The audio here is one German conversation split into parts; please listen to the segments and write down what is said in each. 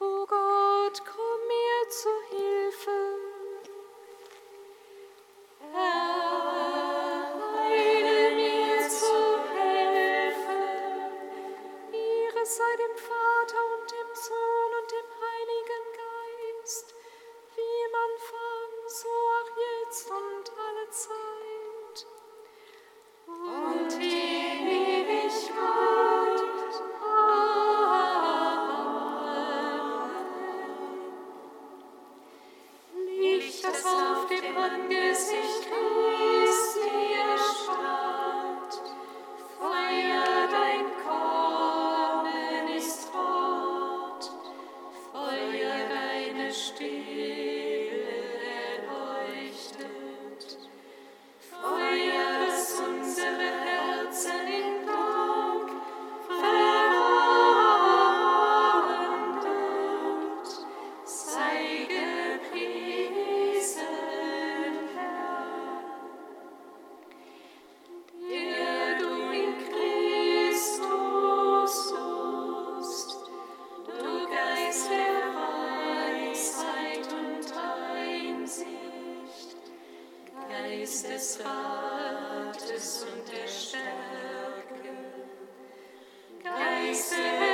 O God, come. ist des Rates und der Stärke, Geist der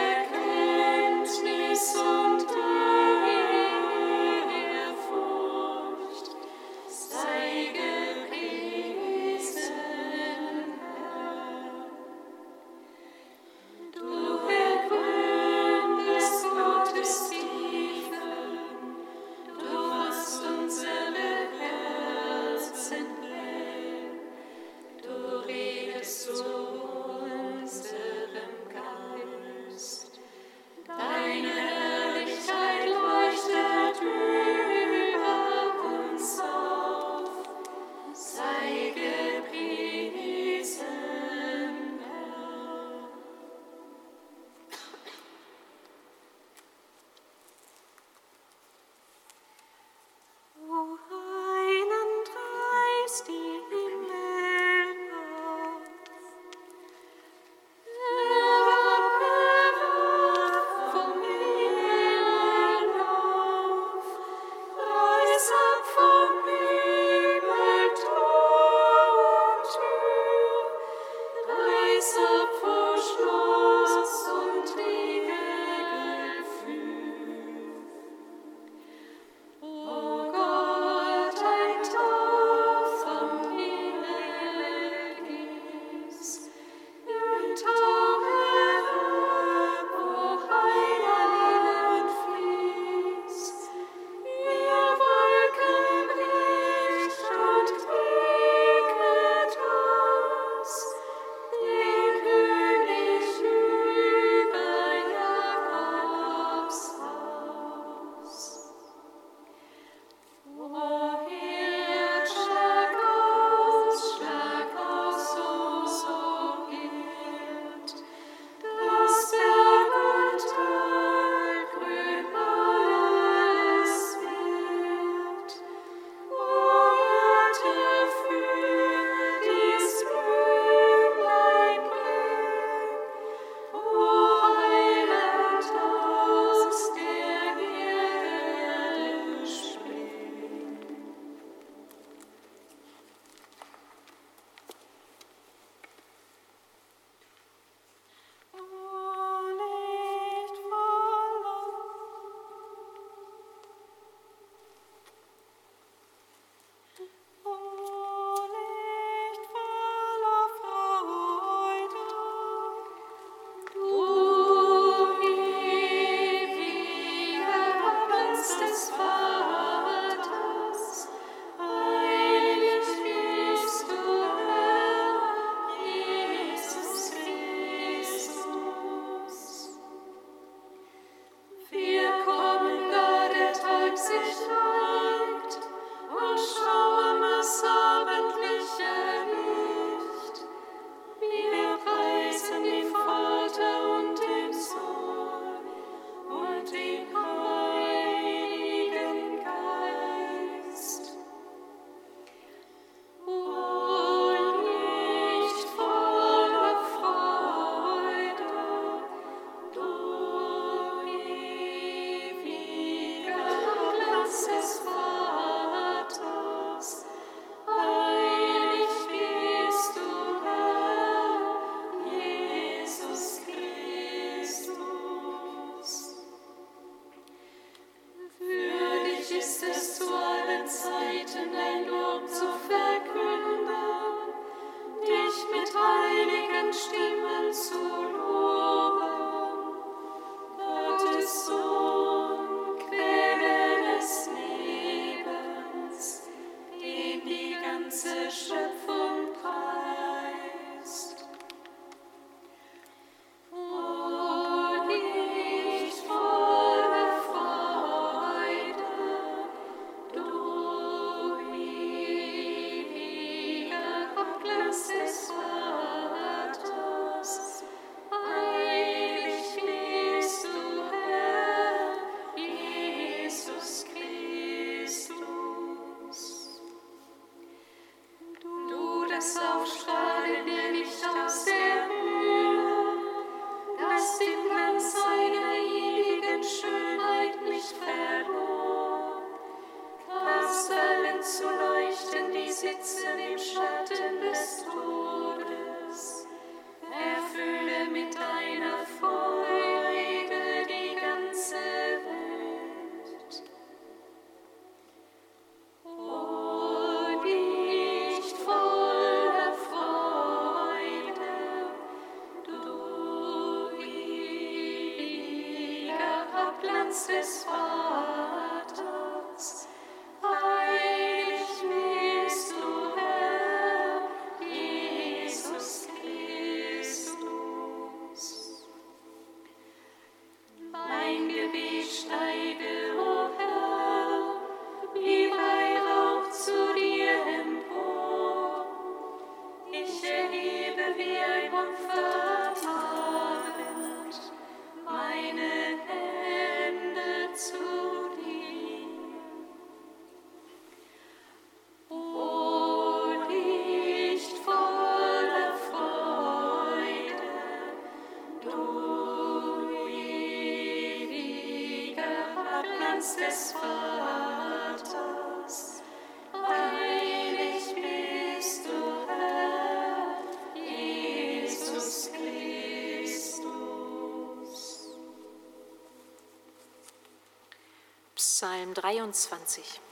23.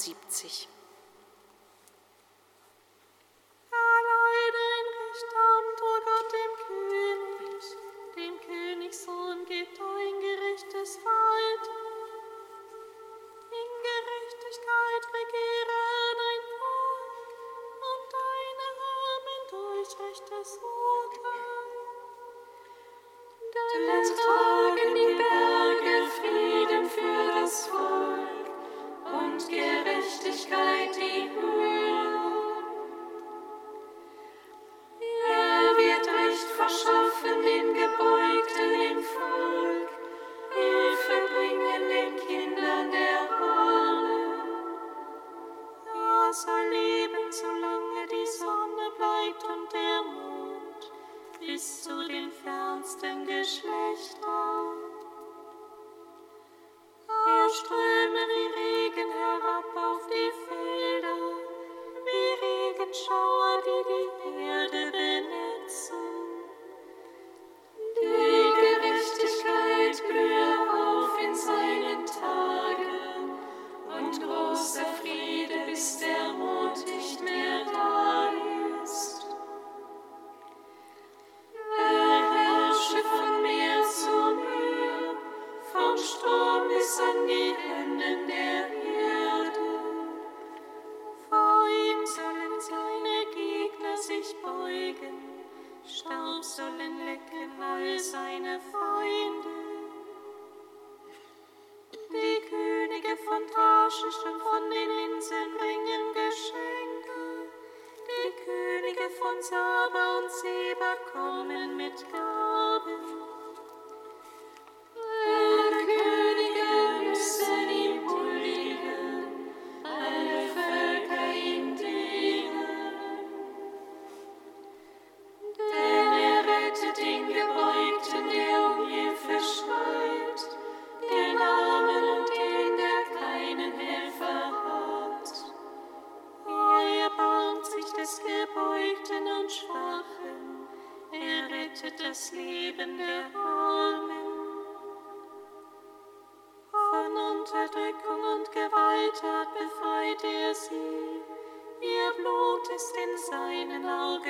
1973. Schauer,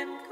can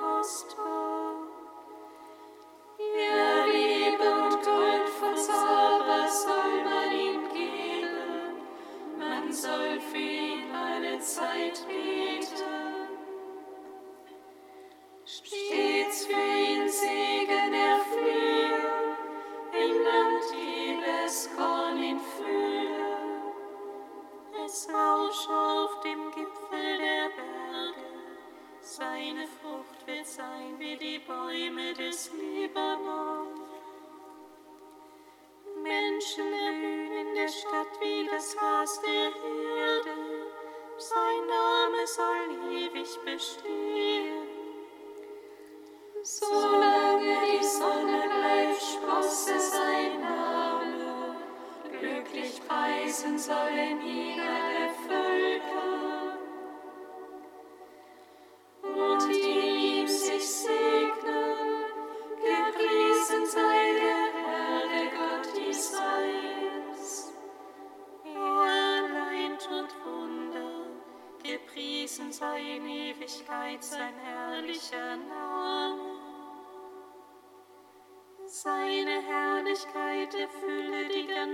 Psalm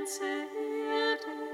71.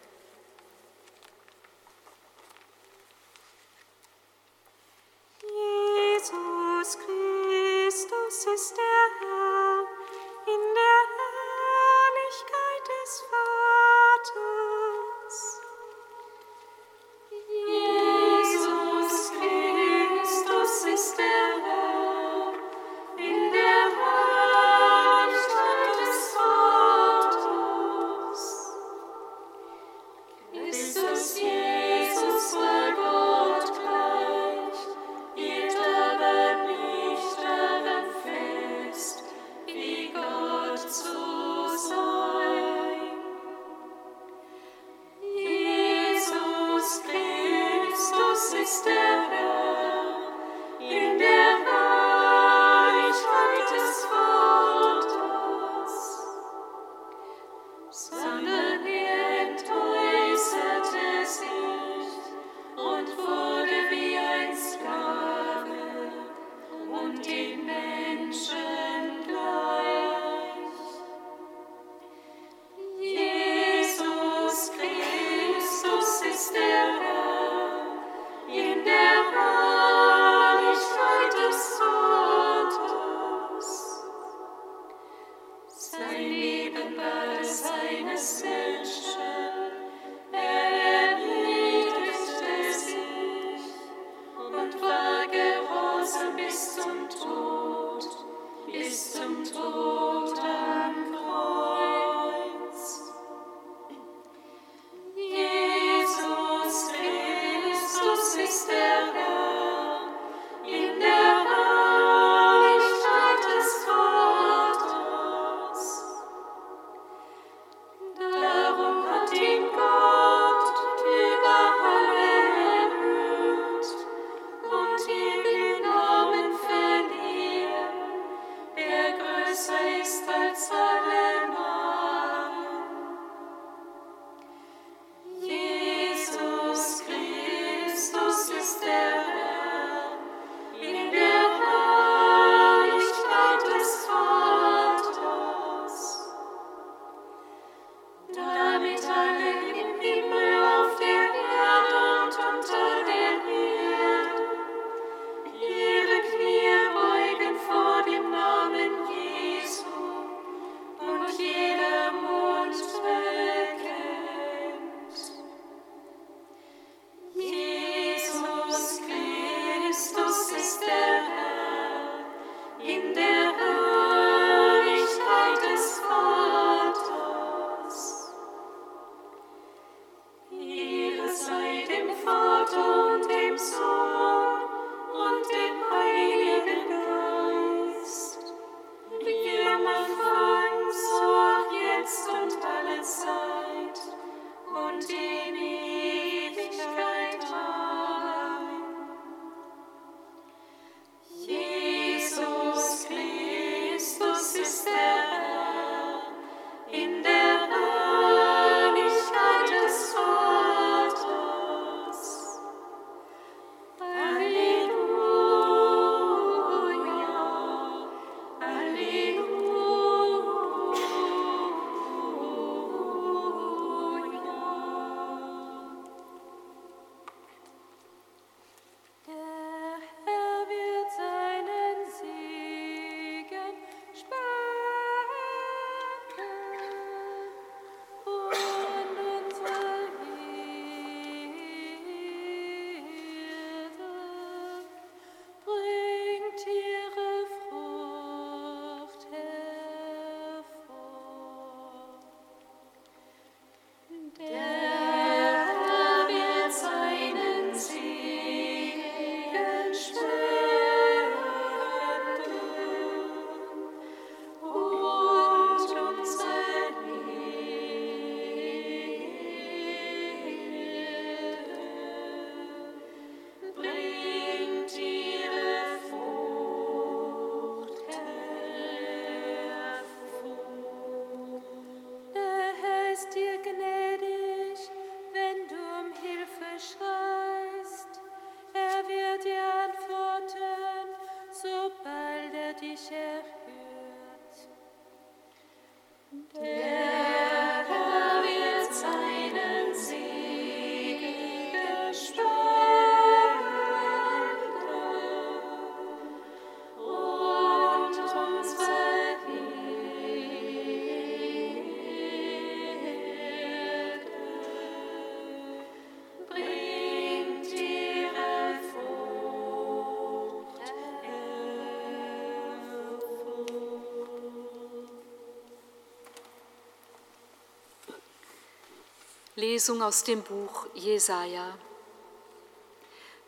Lesung aus dem Buch Jesaja.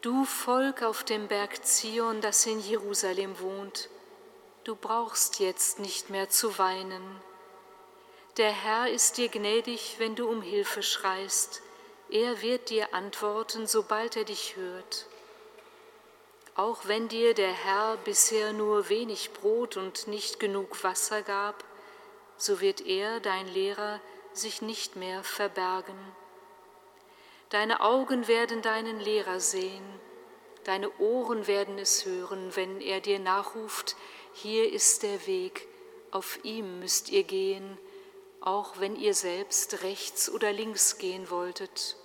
Du Volk auf dem Berg Zion, das in Jerusalem wohnt, du brauchst jetzt nicht mehr zu weinen. Der Herr ist dir gnädig, wenn du um Hilfe schreist. Er wird dir antworten, sobald er dich hört. Auch wenn dir der Herr bisher nur wenig Brot und nicht genug Wasser gab, so wird er, dein Lehrer, sich nicht mehr verbergen. Deine Augen werden deinen Lehrer sehen, deine Ohren werden es hören, wenn er dir nachruft, hier ist der Weg, auf ihm müsst ihr gehen, auch wenn ihr selbst rechts oder links gehen wolltet.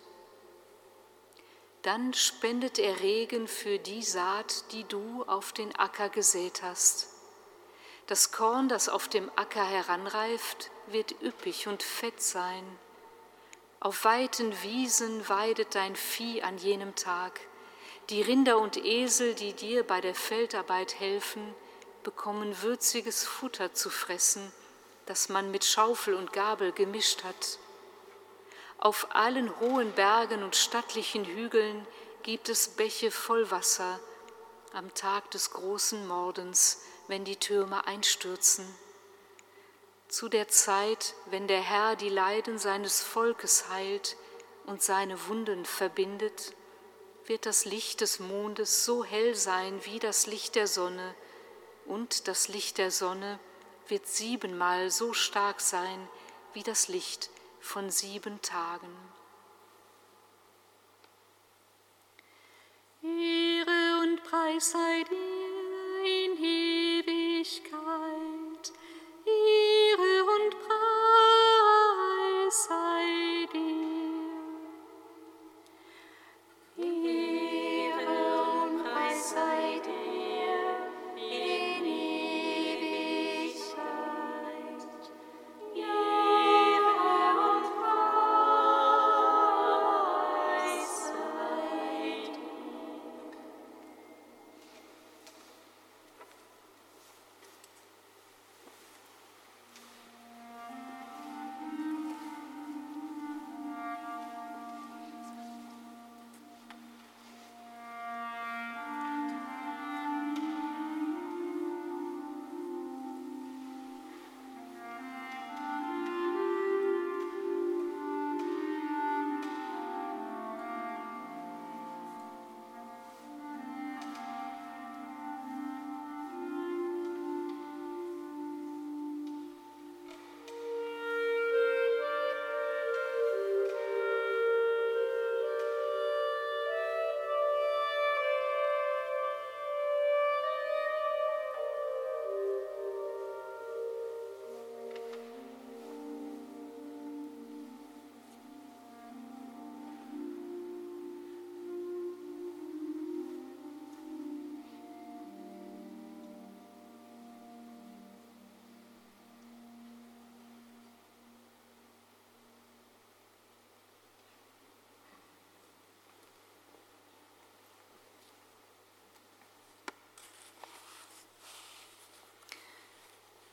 Dann spendet er Regen für die Saat, die du auf den Acker gesät hast. Das Korn, das auf dem Acker heranreift, wird üppig und fett sein. Auf weiten Wiesen weidet dein Vieh an jenem Tag. Die Rinder und Esel, die dir bei der Feldarbeit helfen, bekommen würziges Futter zu fressen, das man mit Schaufel und Gabel gemischt hat. Auf allen hohen Bergen und stattlichen Hügeln gibt es Bäche voll Wasser am Tag des großen Mordens, wenn die Türme einstürzen. Zu der Zeit, wenn der Herr die Leiden seines Volkes heilt und seine Wunden verbindet, wird das Licht des Mondes so hell sein wie das Licht der Sonne, und das Licht der Sonne wird siebenmal so stark sein wie das Licht von sieben Tagen. Ehre und Preis sei dir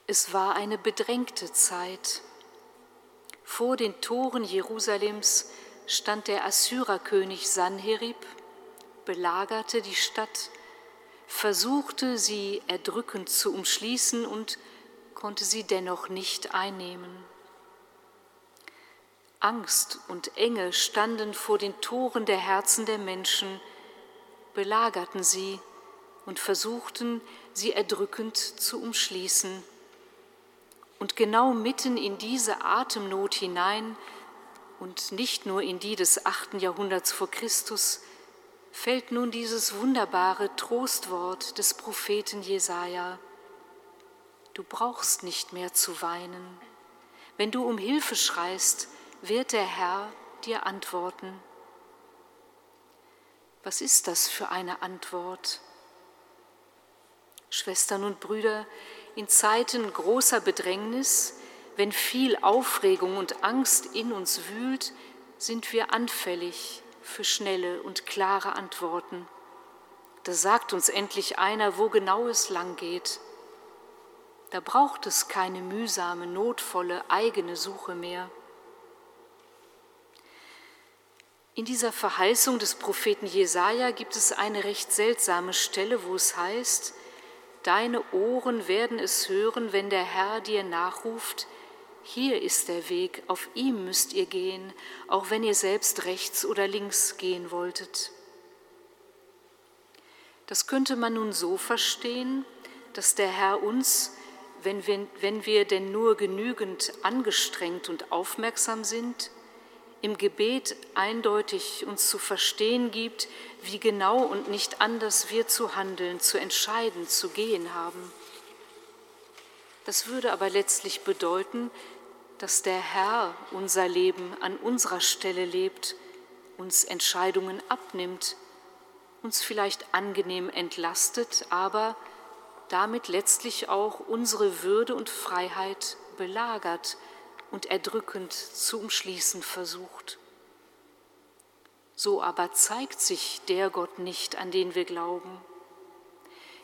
Es war eine bedrängte Zeit. Vor den Toren Jerusalems stand der Assyrerkönig Sanherib, belagerte die Stadt, versuchte sie erdrückend zu umschließen und konnte sie dennoch nicht einnehmen. Angst und Enge standen vor den Toren der Herzen der Menschen, belagerten sie und versuchten, sie erdrückend zu umschließen. Und genau mitten in diese Atemnot hinein und nicht nur in die des achten Jahrhunderts vor Christus fällt nun dieses wunderbare Trostwort des Propheten Jesaja. Du brauchst nicht mehr zu weinen. Wenn du um Hilfe schreist, wird der Herr dir antworten. Was ist das für eine Antwort? Schwestern und Brüder, in Zeiten großer Bedrängnis, wenn viel Aufregung und Angst in uns wühlt, sind wir anfällig für schnelle und klare Antworten. Da sagt uns endlich einer, wo genau es lang geht. Da braucht es keine mühsame, notvolle eigene Suche mehr. In dieser Verheißung des Propheten Jesaja gibt es eine recht seltsame Stelle, wo es heißt: Deine Ohren werden es hören, wenn der Herr dir nachruft: Hier ist der Weg, auf ihm müsst ihr gehen, auch wenn ihr selbst rechts oder links gehen wolltet. Das könnte man nun so verstehen, dass der Herr uns, wenn wir, wenn wir denn nur genügend angestrengt und aufmerksam sind, im Gebet eindeutig uns zu verstehen gibt, wie genau und nicht anders wir zu handeln, zu entscheiden, zu gehen haben. Das würde aber letztlich bedeuten, dass der Herr unser Leben an unserer Stelle lebt, uns Entscheidungen abnimmt, uns vielleicht angenehm entlastet, aber damit letztlich auch unsere Würde und Freiheit belagert, und erdrückend zu umschließen versucht. So aber zeigt sich der Gott nicht, an den wir glauben.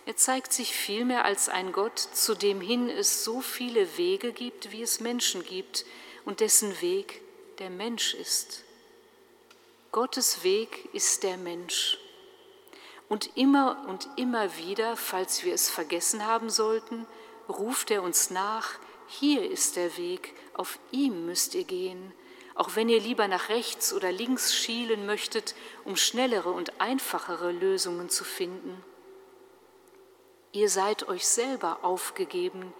Er zeigt sich vielmehr als ein Gott, zu dem hin es so viele Wege gibt, wie es Menschen gibt, und dessen Weg der Mensch ist. Gottes Weg ist der Mensch. Und immer und immer wieder, falls wir es vergessen haben sollten, ruft er uns nach, hier ist der Weg, auf ihm müsst ihr gehen, auch wenn ihr lieber nach rechts oder links schielen möchtet, um schnellere und einfachere Lösungen zu finden. Ihr seid euch selber aufgegeben,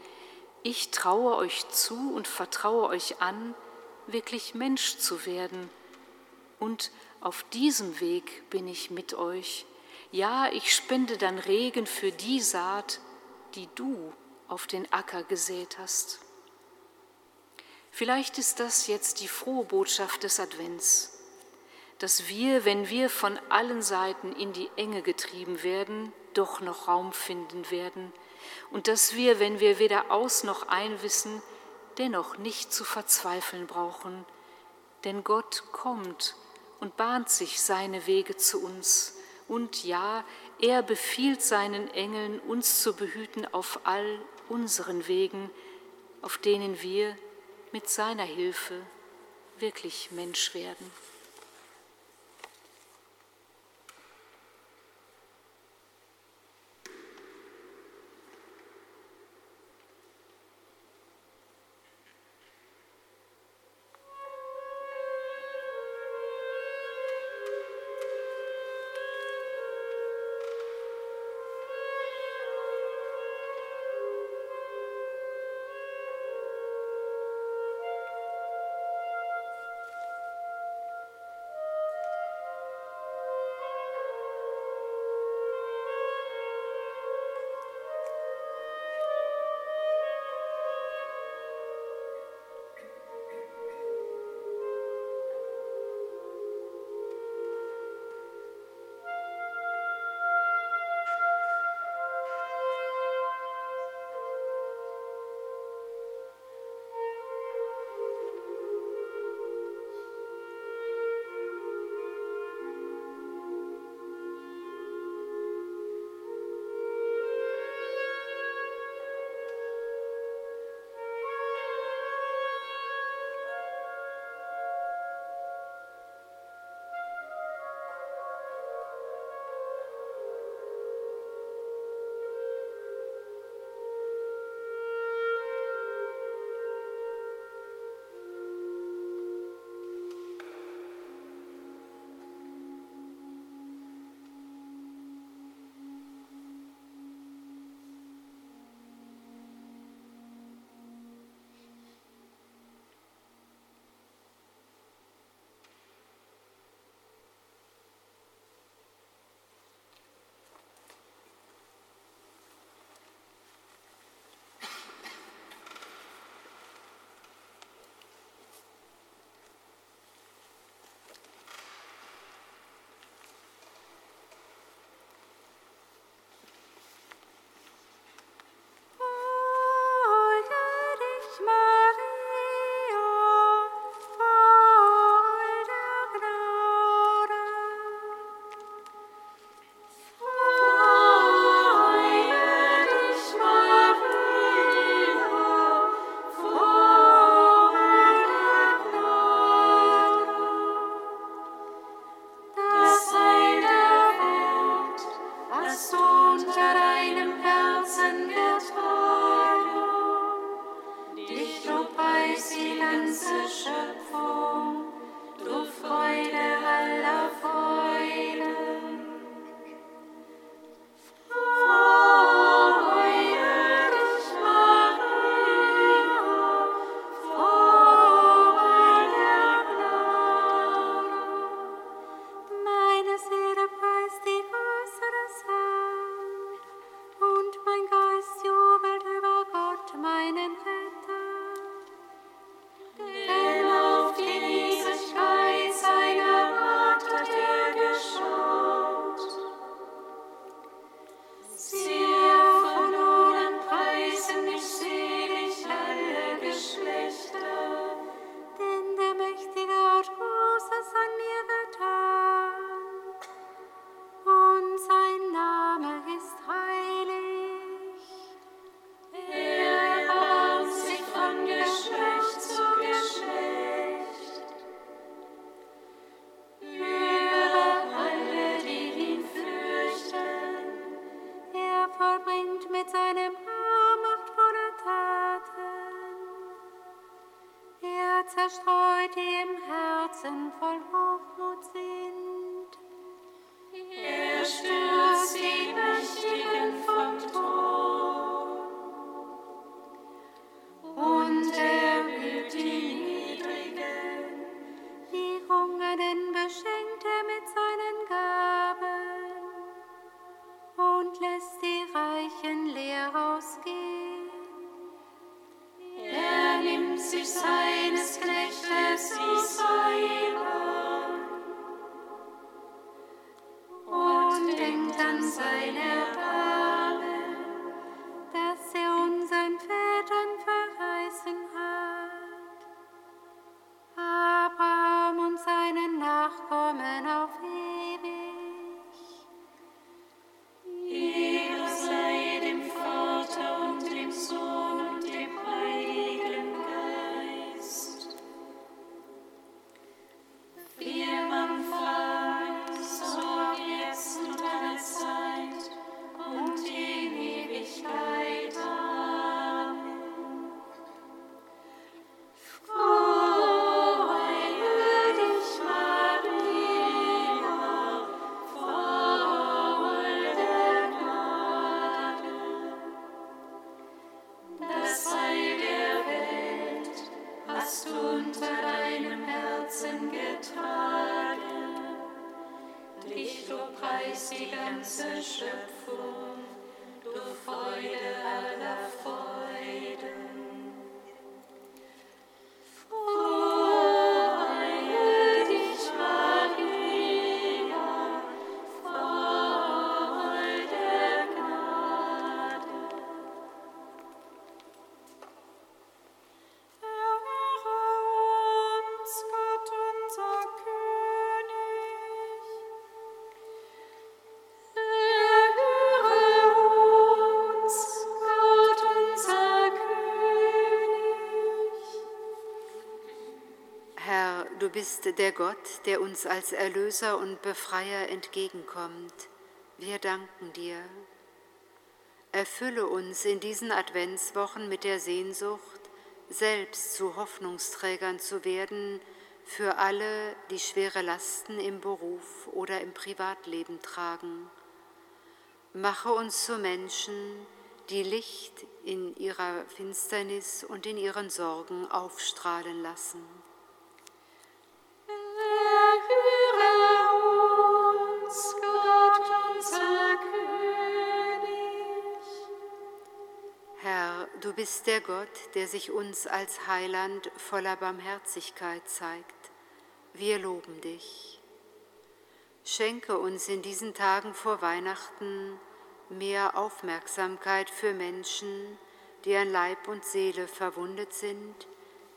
ich traue euch zu und vertraue euch an, wirklich Mensch zu werden. Und auf diesem Weg bin ich mit euch. Ja, ich spende dann Regen für die Saat, die du auf den Acker gesät hast. Vielleicht ist das jetzt die frohe Botschaft des Advents, dass wir, wenn wir von allen Seiten in die Enge getrieben werden, doch noch Raum finden werden. Und dass wir, wenn wir weder aus noch ein wissen, dennoch nicht zu verzweifeln brauchen, denn Gott kommt und bahnt sich seine Wege zu uns. Und ja, er befiehlt seinen Engeln, uns zu behüten auf all unseren Wegen, auf denen wir mit seiner Hilfe wirklich Mensch werden. Ganze Schöpfung, lobpreist die ganze Schöpfung, du Freude bist der Gott, der uns als Erlöser und Befreier entgegenkommt. Wir danken dir. Erfülle uns in diesen Adventswochen mit der Sehnsucht, selbst zu Hoffnungsträgern zu werden für alle, die schwere Lasten im Beruf oder im Privatleben tragen. Mache uns zu Menschen, die Licht in ihrer Finsternis und in ihren Sorgen aufstrahlen lassen. Du bist der Gott, der sich uns als Heiland voller Barmherzigkeit zeigt. Wir loben dich. Schenke uns in diesen Tagen vor Weihnachten mehr Aufmerksamkeit für Menschen, die an Leib und Seele verwundet sind,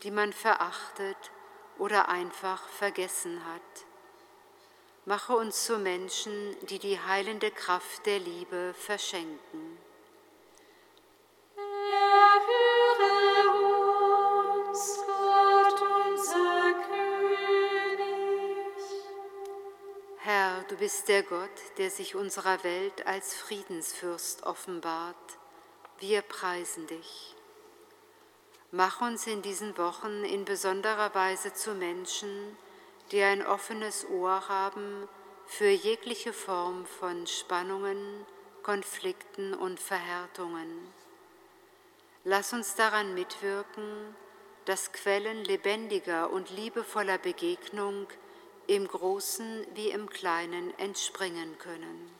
die man verachtet oder einfach vergessen hat. Mache uns zu Menschen, die die heilende Kraft der Liebe verschenken. Bist der Gott, der sich unserer Welt als Friedensfürst offenbart. Wir preisen dich. Mach uns in diesen Wochen in besonderer Weise zu Menschen, die ein offenes Ohr haben für jegliche Form von Spannungen, Konflikten und Verhärtungen. Lass uns daran mitwirken, dass Quellen lebendiger und liebevoller Begegnung im Großen wie im Kleinen entspringen können.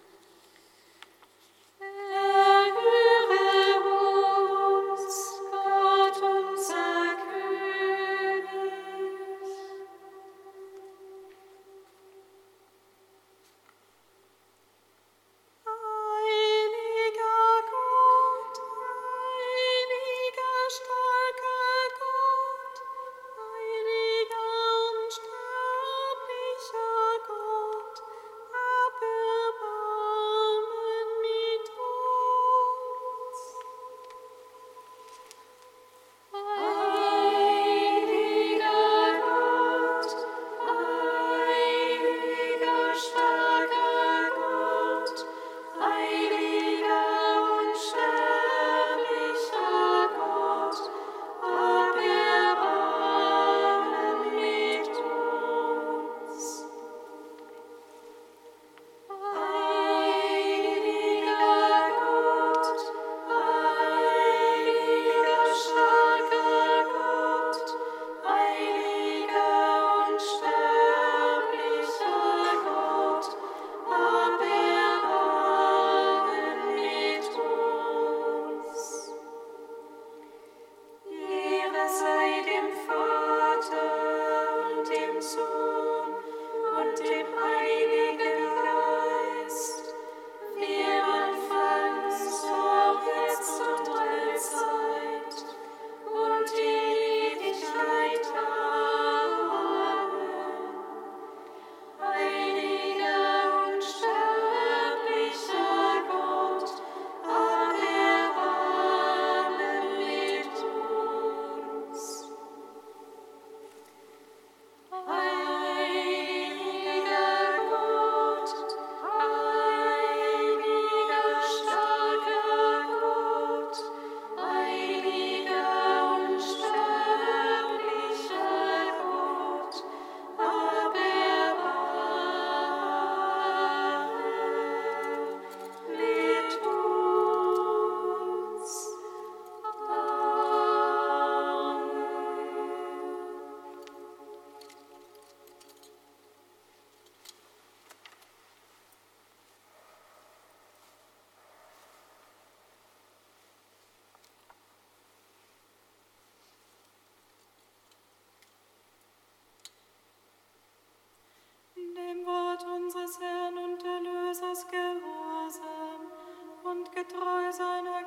Dein Wille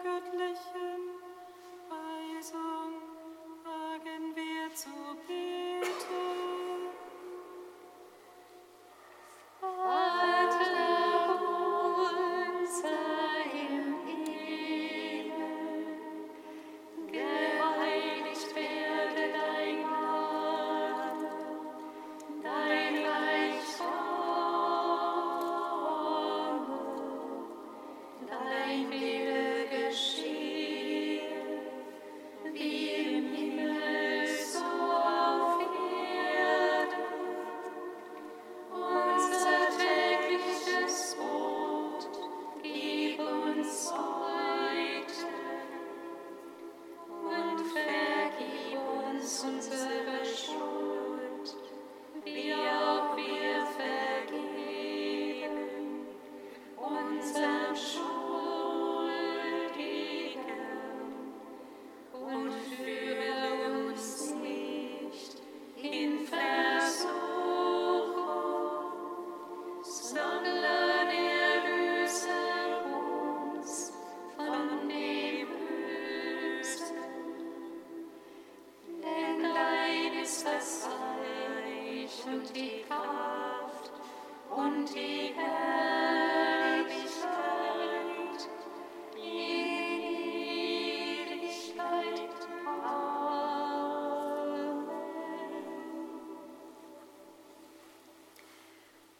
geschehe.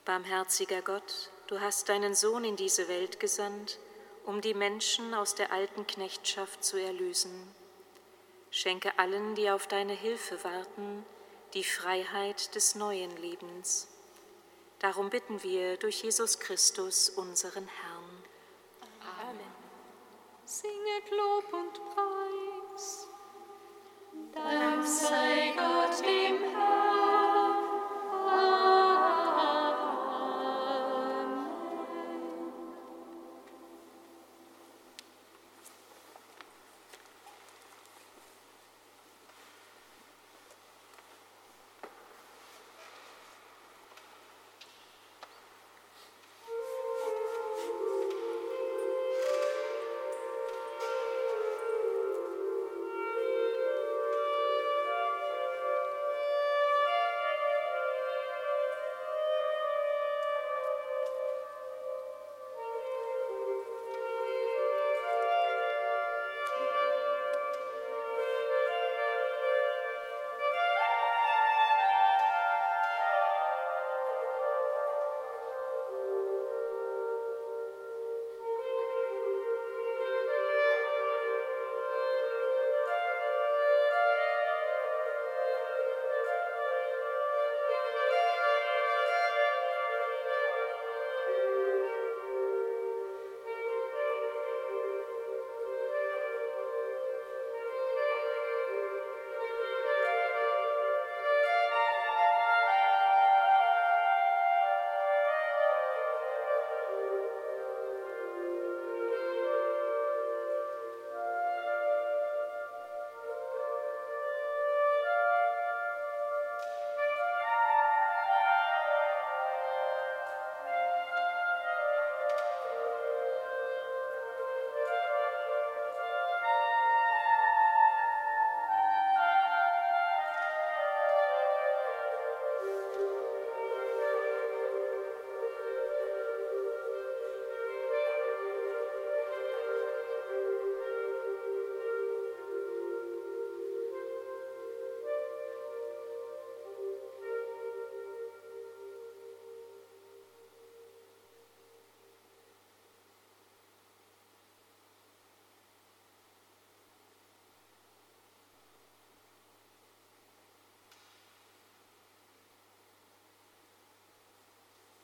Barmherziger Gott, du hast deinen Sohn in diese Welt gesandt, um die Menschen aus der alten Knechtschaft zu erlösen. Schenke allen, die auf deine Hilfe warten, die Freiheit des neuen Lebens. Darum bitten wir durch Jesus Christus, unseren Herrn. Amen. Singet Lob und Preis. Dank sei Gott dem Herrn.